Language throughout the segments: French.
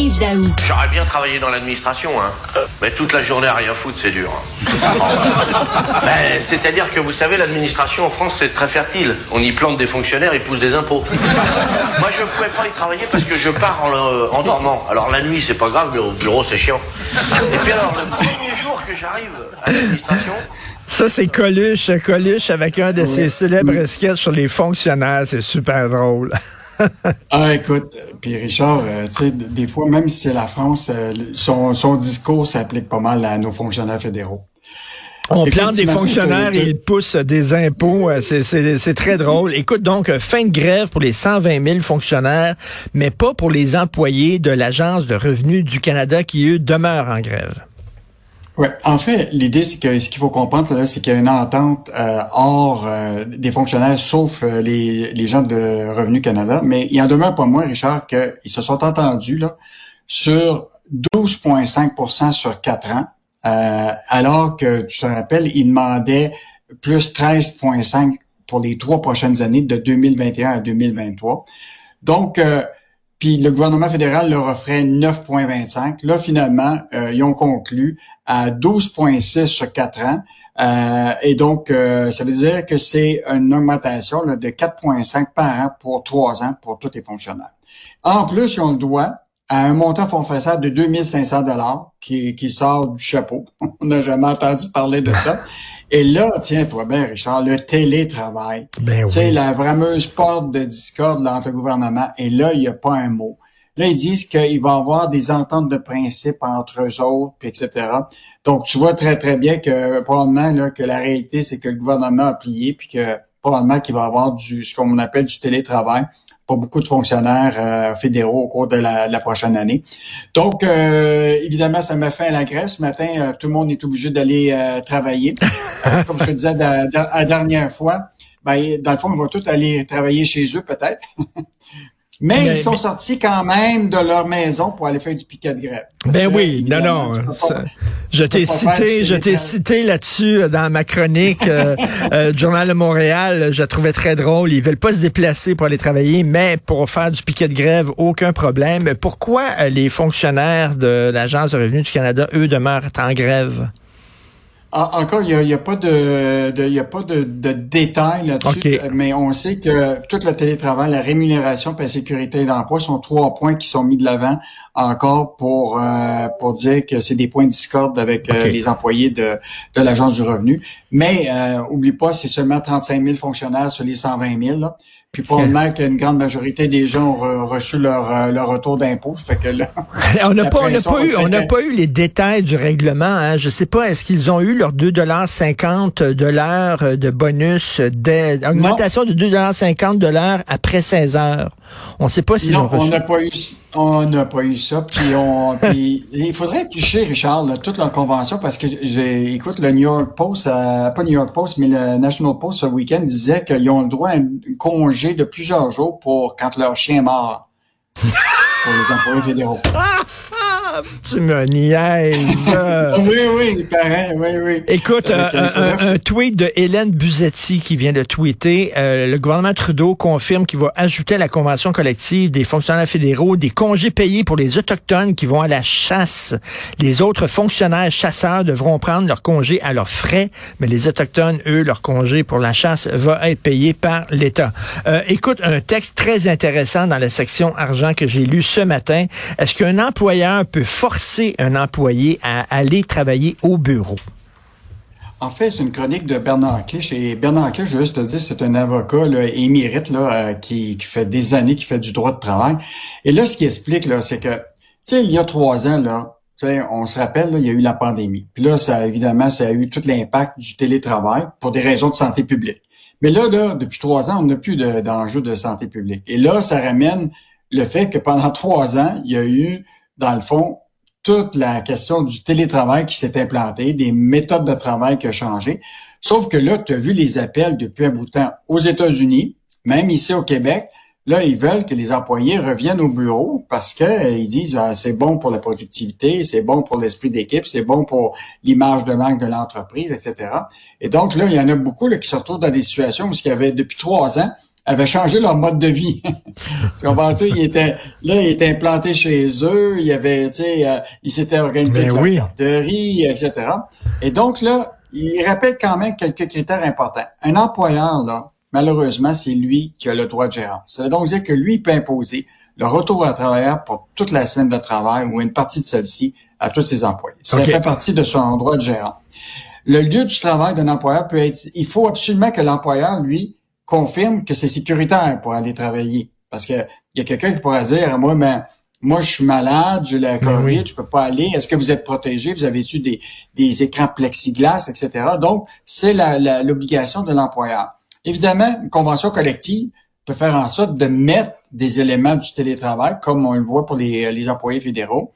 Yves Daou. J'aurais bien travaillé dans l'administration, hein. Mais toute la journée à rien foutre, c'est dur. hein. Ben, C'est-à-dire que vous savez, l'administration en France, c'est très fertile. On y plante des fonctionnaires, ils poussent des impôts. Moi, je ne pouvais pas y travailler parce que je pars en, euh, en dormant. Alors la nuit, c'est pas grave, mais au bureau, c'est chiant. Et puis alors, le premier jour que j'arrive à l'administration, Ça, c'est Coluche, Coluche avec un de ses célèbres sketchs sur les fonctionnaires. C'est super drôle. Ah, écoute, puis Richard, euh, tu sais, des fois, même si c'est la France, euh, son, son discours s'applique pas mal à nos fonctionnaires fédéraux. On Écoute, plante des fonctionnaires et ils poussent des impôts. Euh, C'est- très drôle. Écoute, donc, fin de grève pour les 120 000 fonctionnaires, mais pas pour les employés de l'Agence de revenus du Canada qui, eux, demeurent en grève. Ouais, en fait, l'idée, c'est que ce qu'il faut comprendre, c'est qu'il y a une entente euh, hors euh, des fonctionnaires, sauf euh, les, les gens de Revenu Canada. Mais il en demeure pas moins, Richard, qu'ils se sont entendus là, sur 12,5% sur quatre ans, euh, alors que, tu te rappelles, ils demandaient plus 13,5 pour les trois prochaines années, de 2021 à 2023. Donc, euh, puis le gouvernement fédéral leur offrait 9,25. Là, finalement, euh, ils ont conclu à 12,6 sur quatre ans. Euh, et donc, euh, ça veut dire que c'est une augmentation là, de 4,5 par an pour trois ans pour tous les fonctionnaires. En plus, ils ont le droit à un montant forfaitaire de 2500 dollars qui, qui sort du chapeau. On n'a jamais entendu parler de ça. Et là, tiens-toi bien, Richard, le télétravail. Ben Tu sais, oui. la fameuse porte de discorde entre le gouvernement. Et là, il n'y a pas un mot. Là, ils disent qu'il va y avoir des ententes de principe entre eux autres, puis etc. Donc, tu vois très, très bien que probablement là, que la réalité, c'est que le gouvernement a plié, puis que probablement qu'il va y avoir du ce qu'on appelle du télétravail beaucoup de fonctionnaires euh, fédéraux au cours de la, de la prochaine année. Donc, euh, évidemment, ça m'a fait à la grève. Ce matin, euh, tout le monde est obligé d'aller euh, travailler. Comme je te disais la, la- la dernière fois, ben, dans le fond, ils vont tous aller travailler chez eux, peut-être. Mais, Mais- ils sont mais- sortis quand même de leur maison pour aller faire du piquet de grève. Ben que, oui, non, non. pas- ça- je t'ai cité, je t'ai cité là-dessus euh, dans ma chronique euh, euh, du Journal de Montréal. Je la trouvais très drôle. Ils veulent pas se déplacer pour aller travailler, mais pour faire du piquet de grève, aucun problème. Pourquoi euh, les fonctionnaires de l'Agence de revenus du Canada, eux, demeurent en grève? En- Encore, il n'y a, y a pas de, de- il y a pas de, de détails là-dessus, euh, mais on sait que tout le télétravail, la rémunération et la sécurité d'emploi sont trois points qui sont mis de l'avant encore pour euh, pour dire que c'est des points de discorde avec euh, les employés de, de l'Agence du revenu. Mais euh, oublie pas, c'est seulement 35 000 fonctionnaires sur les 120 000. Là. Puis probablement qu'une grande majorité des gens ont re- reçu leur, euh, leur retour d'impôt. Fait que là, on n'a pas, on n'a pression pas eu, on n'a pas eu les détails du règlement. Hein. Je sais pas, est-ce qu'ils ont eu leurs 2,50 de l'heure de bonus, d'aide- augmentation de 2,50 de l'heure après 16 heures? On ne sait pas s'ils Non, ont on n'a pas eu, on n'a pas eu ça. Puis on, puis il faudrait éplucher, Richard, là, toute leur convention parce que j'ai, écoute, le New York Post, euh, pas New York Post, mais le National Post ce week-end disait qu'ils ont le droit à un congé de plusieurs jours pour quand leur chien est mort. pour les employés fédéraux. Tu me niaises. oui, oui, pareil, oui, oui. Écoute, euh, euh, un, faudrait- un- un tweet de Hélène Buzetti qui vient de tweeter. euh, le gouvernement Trudeau confirme qu'il va ajouter à la convention collective des fonctionnaires fédéraux des congés payés pour les Autochtones qui vont à la chasse. Les autres fonctionnaires chasseurs devront prendre leurs congés à leurs frais, mais les Autochtones, eux, leur congé pour la chasse va être payé par l'État. Euh, écoute, un texte très intéressant dans la section argent que j'ai lu ce matin. Est-ce qu'un employeur peut forcer un employé à aller travailler au bureau? En fait, c'est une chronique de Bernard Clich. Et Bernard Clich, je veux juste te dire, c'est un avocat émérite là, euh, qui, fait des années, qui fait du droit de travail. Et là, ce qu'il explique, c'est que, tu sais, il y a trois ans, là, on se rappelle, il y a eu la pandémie. Puis là, ça, évidemment, ça a eu tout l'impact du télétravail pour des raisons de santé publique. Mais là, depuis trois ans, on n'a plus de- d'enjeux de, santé publique. Et là, ça ramène le fait que pendant trois ans, il y a eu, dans le fond, toute la question du télétravail qui s'est implanté, des méthodes de travail qui ont changé. Sauf que là, tu as vu les appels depuis un bout de temps aux États-Unis, même ici au Québec. Là, ils veulent que les employés reviennent au bureau parce que euh, ils disent ah, c'est bon pour la productivité, c'est bon pour l'esprit d'équipe, c'est bon pour l'image de marque de l'entreprise, etc. Et donc là, il y en a beaucoup qui se retrouvent dans des situations où il y avait depuis trois ans, avaient changé leur mode de vie. tu comprends-tu? Ils étaient, là, ils étaient implantés chez eux, il y avait, tu sais, euh, ils s'étaient organisés Ben avec oui. etc. Et donc, là, il rappelle quand même quelques critères importants. Un employeur, là, malheureusement, c'est lui qui a le droit de gérance. Ça veut donc dire que lui, peut imposer le retour à travailleur pour toute la semaine de travail ou une partie de celle-ci à tous ses employés. Ça fait partie de son droit de gérant. Le lieu du travail d'un employeur peut être... Il faut absolument que l'employeur, lui, confirme que c'est sécuritaire pour aller travailler. Parce que il y a quelqu'un qui pourra dire, moi, mais moi, je suis malade, j'ai la COVID, oui. je peux pas aller. Est-ce que vous êtes protégé? Vous avez-tu des, des écrans plexiglas, etc.? Donc, c'est la- la- l'obligation de l'employeur. Évidemment, une convention collective peut faire en sorte de mettre des éléments du télétravail, comme on le voit pour les, les employés fédéraux.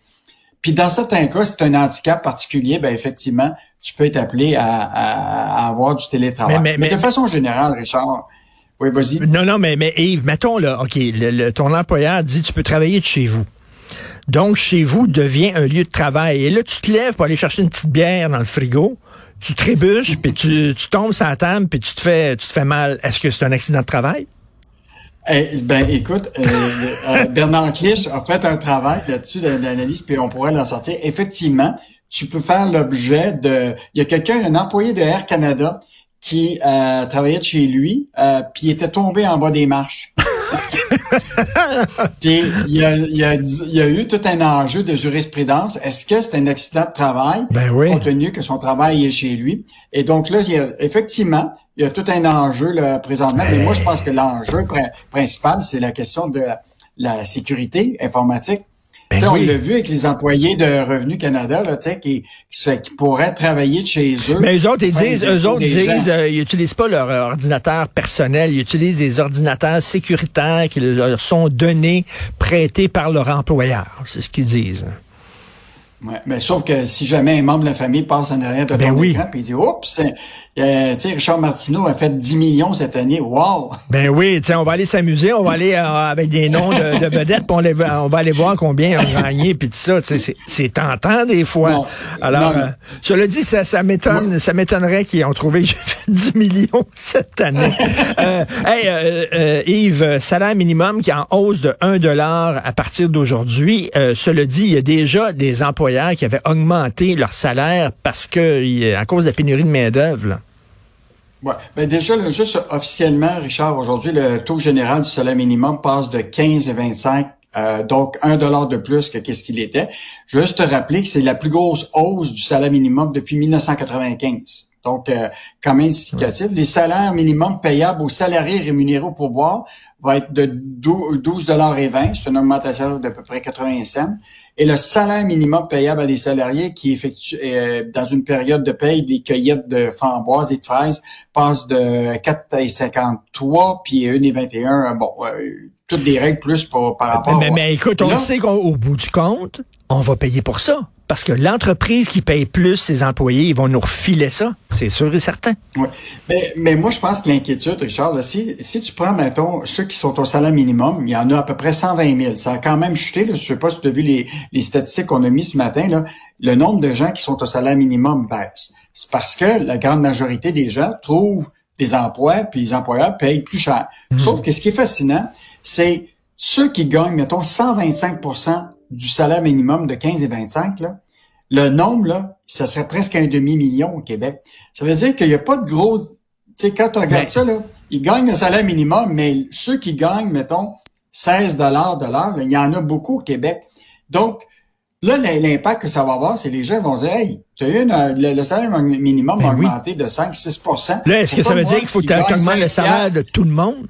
Puis dans certains cas, si c'est un handicap particulier, ben effectivement, tu peux être appelé à, à- à avoir du télétravail. Mais- Mais, mais- de mais- façon générale, Richard, oui, vas-y. Non, non, mais, mais Yves, mettons là, OK, le- le- ton employeur dit tu peux travailler de chez vous. Donc, chez vous devient un lieu de travail. Et là, tu te lèves pour aller chercher une petite bière dans le frigo, tu trébuches, puis tu, tu tombes sur la table, puis tu te fais, tu te fais mal. Est-ce que c'est un accident de travail? Eh, ben, écoute, euh, euh, Bernard Clich a fait un travail là-dessus d'analyse, puis on pourrait l'en sortir. Effectivement, tu peux faire l'objet de... Il y a quelqu'un, un employé de Air Canada, qui euh, travaillait de chez lui, euh, puis était tombé en bas des marches. puis il y, a, il, y a, il a eu tout un enjeu de jurisprudence. Est-ce que c'est un accident de travail, Ben oui. compte tenu que son travail est chez lui? Et donc là, il y a, effectivement, il y a tout un enjeu là, présentement. Mais moi, je pense que l'enjeu prin- principal, c'est la question de la sécurité informatique. Ben oui. On l'a vu avec les employés de Revenu Canada, là, qui, qui, qui pourraient travailler de chez eux. Mais eux autres, ils disent, eux autres disent, euh, ils utilisent pas leur euh, ordinateur personnel, ils utilisent des ordinateurs sécuritaires qui leur sont donnés, prêtés par leur employeur. C'est ce qu'ils disent. Ouais, mais sauf que si jamais un membre de la famille passe en arrière de Ben ton oui. écran dit oups, euh, tu sais Richard Martineau a fait 10 millions cette année. Wow. Ben oui, tu sais, on va aller s'amuser, on va aller euh, avec des noms de, de vedettes, on, les on va aller voir combien ils ont gagné, puis tout ça, tu sais, c'est- tentant des fois. Non, Alors, non, euh, cela dit, ça, ça m'étonne, ça m'étonnerait qu'ils ont trouvé que j'ai fait 10 millions cette année. euh, hey, euh, Yves, salaire minimum qui est en hausse de 1 dollar à partir d'aujourd'hui. Euh, cela dit, il y a déjà des employeurs qui avaient augmenté leur salaire parce que, à cause de la pénurie de main-d'œuvre. Ben déjà, là, juste officiellement, Richard, aujourd'hui, le taux général du salaire minimum passe de 15 et 25 euh, donc, un dollar de plus que qu'est-ce qu'il était. Juste te rappeler que c'est la plus grosse hausse du salaire minimum depuis 1995. Donc, euh, quand même significatif. Les salaires minimums payables aux salariés rémunérés au pourboire va être de 12 dollars et 20. C'est une augmentation d'à peu près 80 cents. Et le salaire minimum payable à des salariés qui effectuent euh, dans une période de paye des cueillettes de framboises et de fraises passe de 4,53 puis 1,21. Bon, euh, toutes des règles plus pour, par rapport Mais, mais, mais écoute, on Là- sait qu'au bout du compte, on va payer pour ça. Parce que l'entreprise qui paye plus ses employés, ils vont nous refiler ça. C'est sûr et certain. Oui. Mais, mais moi, je pense que l'inquiétude, Richard, là, si, si tu prends, mettons, ceux qui sont au salaire minimum, il y en a à peu près 120 000. Ça a quand même chuté. Là. Je sais pas si tu as vu les, les statistiques qu'on a mis ce matin. Là. Le nombre de gens qui sont au salaire minimum baisse. C'est parce que la grande majorité des gens trouvent des emplois, puis les employeurs payent plus cher. Sauf que ce qui est fascinant, c'est ceux qui gagnent, mettons, 125 du salaire minimum de 15 et 25, là, le nombre, là, ça serait presque un demi-million au Québec. Ça veut dire qu'il n'y a pas de grosse... Tu sais, quand tu regardes Ben- ça, là, ils gagnent le salaire minimum, mais ceux qui gagnent, mettons, 16 dollars de l'heure, il y en a beaucoup au Québec. Donc, là, l'impact que ça va avoir, c'est les gens vont dire, hey, tu as eu une, euh, le, le salaire minimum Ben oui. augmenté de 5-6% Là, est-ce que ça veut dire qu'il faut que tu augmentes le 16 salaire de tout le monde?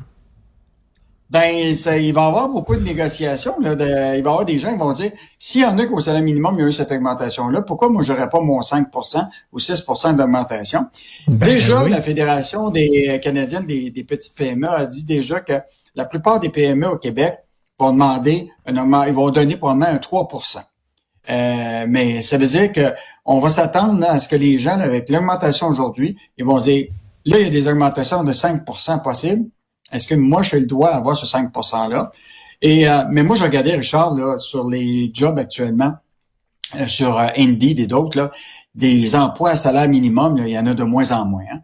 Ben, ça, il va y avoir beaucoup de négociations. Là, de- il va y avoir des gens qui vont dire, s'il y en a qu'au salaire minimum, il y a eu cette augmentation-là, pourquoi moi, j'aurais pas mon 5% ou 6% d'augmentation? Ben, déjà, oui. la Fédération des euh, Canadiennes des, des petites PME a dit déjà que la plupart des PME au Québec vont demander un augment, ils vont donner probablement un 3% euh, mais ça veut dire que on va s'attendre à ce que les gens, là, avec l'augmentation aujourd'hui, ils vont dire, là, il y a des augmentations de 5% possibles. Est-ce que moi, je le dois avoir ce 5 %-là? Et, euh, mais moi, je regardais, Richard, là, sur les jobs actuellement, euh, sur euh, Indeed et d'autres, là, des emplois à salaire minimum, là, il y en a de moins en moins. hein.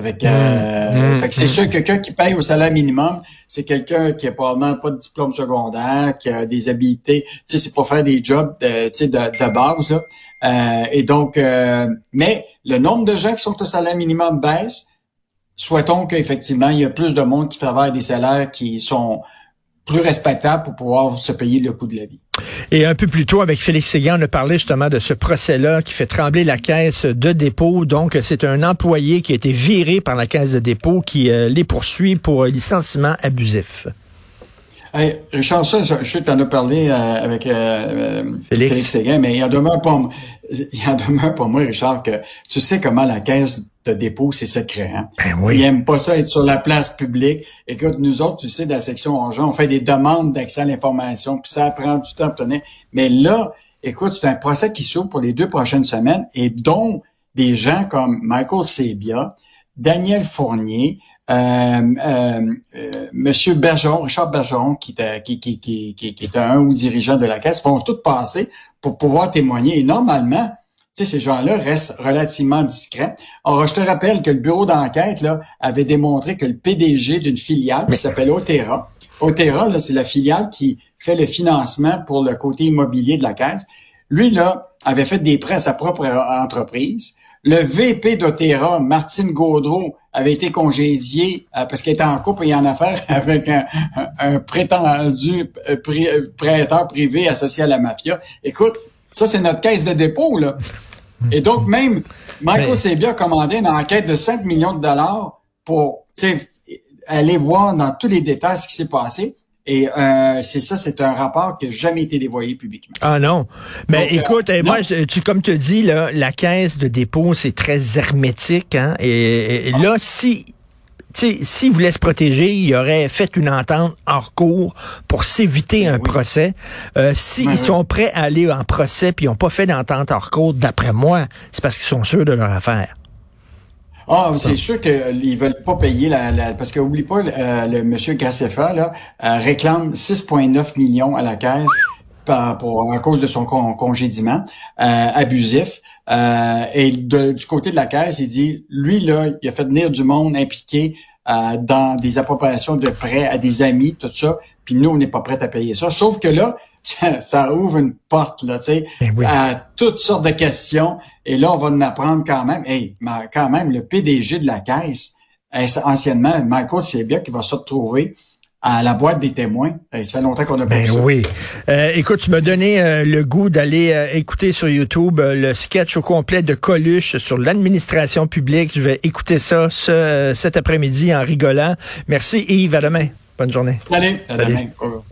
Fait que, euh, Mmh, fait que c'est mmh. sûr que quelqu'un qui paye au salaire minimum, c'est quelqu'un qui a probablement pas de diplôme secondaire, qui a des habiletés. Tu sais, c'est pour faire des jobs de, tu sais, de, de base. Là. Euh, et donc, euh, mais le nombre de gens qui sont au salaire minimum baisse. Souhaitons qu'effectivement, il y a plus de monde qui travaille à des salaires qui sont plus respectables pour pouvoir se payer le coût de la vie. Et un peu plus tôt, avec Félix Séguin, on a parlé justement de ce procès-là qui fait trembler la caisse de dépôt. Donc, c'est un employé qui a été viré par la caisse de dépôt qui euh, les poursuit pour licenciement abusif. Hey, Richard, ça, je sais que tu en as parlé euh, avec euh, euh, Félix. Félix Séguin, mais il en demeure il en demeure pas moi, Richard, que tu sais comment la caisse de dépôt, c'est secret. Hein? Ben Ils oui. pas ça être sur la place publique. Écoute, nous autres, tu sais, de la section argent, on fait des demandes d'accès à l'information, puis ça prend du temps à obtenir. Mais là, écoute, c'est un procès qui s'ouvre pour les deux prochaines semaines et dont des gens comme Michael Sebia, Daniel Fournier, Monsieur Bergeron, Richard Bergeron, qui, est, qui, qui, qui, qui, qui est un ou dirigeant de la caisse, vont tous passer pour pouvoir témoigner. Et normalement, tu sais, ces gens-là restent relativement discrets. Or, je te rappelle que le bureau d'enquête là avait démontré que le PDG d'une filiale qui s'appelle Otera, Otera, là, c'est la filiale qui fait le financement pour le côté immobilier de la caisse. Lui, là, avait fait des prêts à sa propre entreprise. Le VP d'Otera, Martine Gaudreau, avait été congédié euh, parce qu'elle était en couple et en affaire avec un, un- prétendu euh, pré- euh, prêteur privé associé à la mafia. Écoute, ça, c'est notre caisse de dépôt, là. Et donc, même Michael Sebia a commandé une enquête de 5 millions de dollars pour aller voir dans tous les détails ce qui s'est passé. Et euh, c'est ça, c'est un rapport qui n'a jamais été dévoilé publiquement. Ah non. Mais Donc, euh, écoute, non. moi, tu, comme tu dis, là, la caisse de dépôt, c'est très hermétique. Hein, et, et là, si s'ils voulaient se protéger, ils auraient fait une entente hors cours pour s'éviter un Oui. procès. Euh, S'ils Oui, oui. sont prêts à aller en procès puis ils n'ont pas fait d'entente hors cours, d'après moi, c'est parce qu'ils sont sûrs de leur affaire. Ah, c'est sûr qu'ils veulent pas payer la, la parce que oublie pas euh, le monsieur Graceffa là euh, réclame 6,9 millions à la caisse par, pour à cause de son con- congédiement euh, abusif. Euh, et de- du côté de la caisse il dit lui là il a fait venir du monde impliqué euh, dans des appropriations de prêts à des amis tout ça. Puis nous on n'est pas prêts à payer ça. Sauf que là ça, ça ouvre une porte là tu sais Ben oui. à toutes sortes de questions. Et là, on va en apprendre quand même. Hey, mais quand même, le PDG de la caisse, anciennement, Michael Sebia, qui va se retrouver à la boîte des témoins? Ça fait longtemps qu'on a pas Ben ça. oui. Euh, écoute, tu m'as donné euh, le goût d'aller euh, écouter sur YouTube le sketch au complet de Coluche sur l'administration publique. Je vais écouter ça ce- cet après-midi en rigolant. Merci Yves, à demain. Bonne journée. Allez, à Salut. demain.